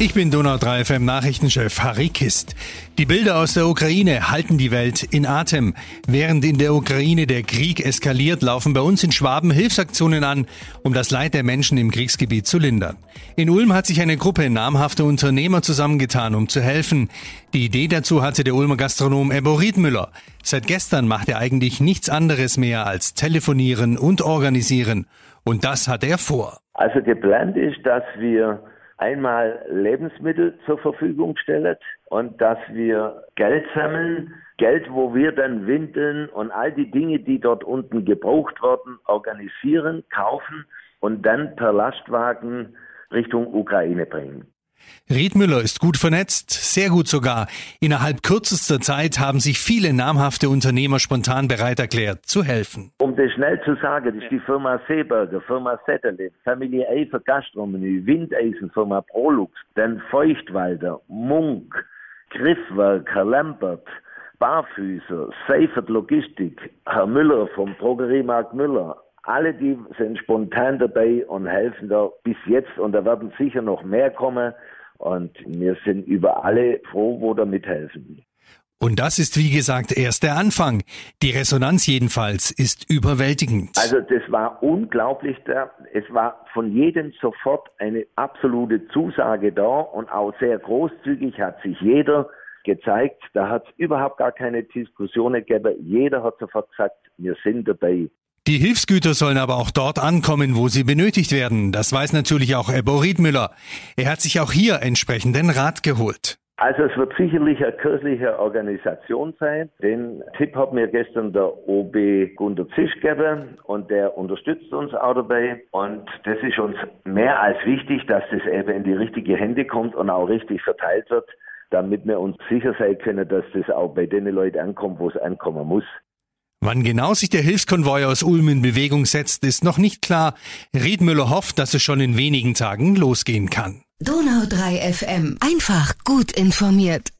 Ich bin Donau 3 FM Nachrichtenchef Harry Kist. Die Bilder aus der Ukraine halten die Welt in Atem. Während in der Ukraine der Krieg eskaliert, laufen bei uns in Schwaben Hilfsaktionen an, um das Leid der Menschen im Kriegsgebiet zu lindern. In Ulm hat sich eine Gruppe namhafter Unternehmer zusammengetan, um zu helfen. Die Idee dazu hatte der Ulmer Gastronom Ebbo Riedmüller. Seit gestern macht er eigentlich nichts anderes mehr als telefonieren und organisieren. Und das hat er vor. Also geplant ist, dass wir einmal Lebensmittel zur Verfügung stellen und dass wir Geld sammeln, Geld, wo wir dann Windeln und all die Dinge, die dort unten gebraucht werden, organisieren, kaufen und dann per Lastwagen Richtung Ukraine bringen. Riedmüller ist gut vernetzt, sehr gut sogar. Innerhalb kürzester Zeit haben sich viele namhafte Unternehmer spontan bereit erklärt, zu helfen. Um das schnell zu sagen, das ist die Firma Seeberger, Firma Satellite, Familie Eifer Gastronomie, Windeisen, Firma Prolux, dann Feuchtwalder, Munk, Griffwerk, Herr Lambert, Barfüßer, Seifert Logistik, Herr Müller vom Drogeriemarkt Müller, alle die sind spontan dabei und helfen da bis jetzt und da werden sicher noch mehr kommen und wir sind über alle froh, wo da mithelfen. Und das ist, wie gesagt, erst der Anfang. Die Resonanz jedenfalls ist überwältigend. Also das war unglaublich da. Es war von jedem sofort eine absolute Zusage da und auch sehr großzügig hat sich jeder gezeigt. Da hat es überhaupt gar keine Diskussionen gegeben. Jeder hat sofort gesagt, wir sind dabei. Die Hilfsgüter sollen aber auch dort ankommen, wo sie benötigt werden. Das weiß natürlich auch Ebbo Riedmüller. Er hat sich auch hier entsprechenden Rat geholt. Also es wird sicherlich eine kirchliche Organisation sein. Den Tipp hat mir gestern der OB Gunter Zisch gegeben und der unterstützt uns auch dabei. Und das ist uns mehr als wichtig, dass das eben in die richtige Hände kommt und auch richtig verteilt wird, damit wir uns sicher sein können, dass das auch bei den Leuten ankommt, wo es ankommen muss. Wann genau sich der Hilfskonvoi aus Ulm in Bewegung setzt, ist noch nicht klar. Riedmüller hofft, dass es schon in wenigen Tagen losgehen kann. Donau 3 FM. Einfach gut informiert.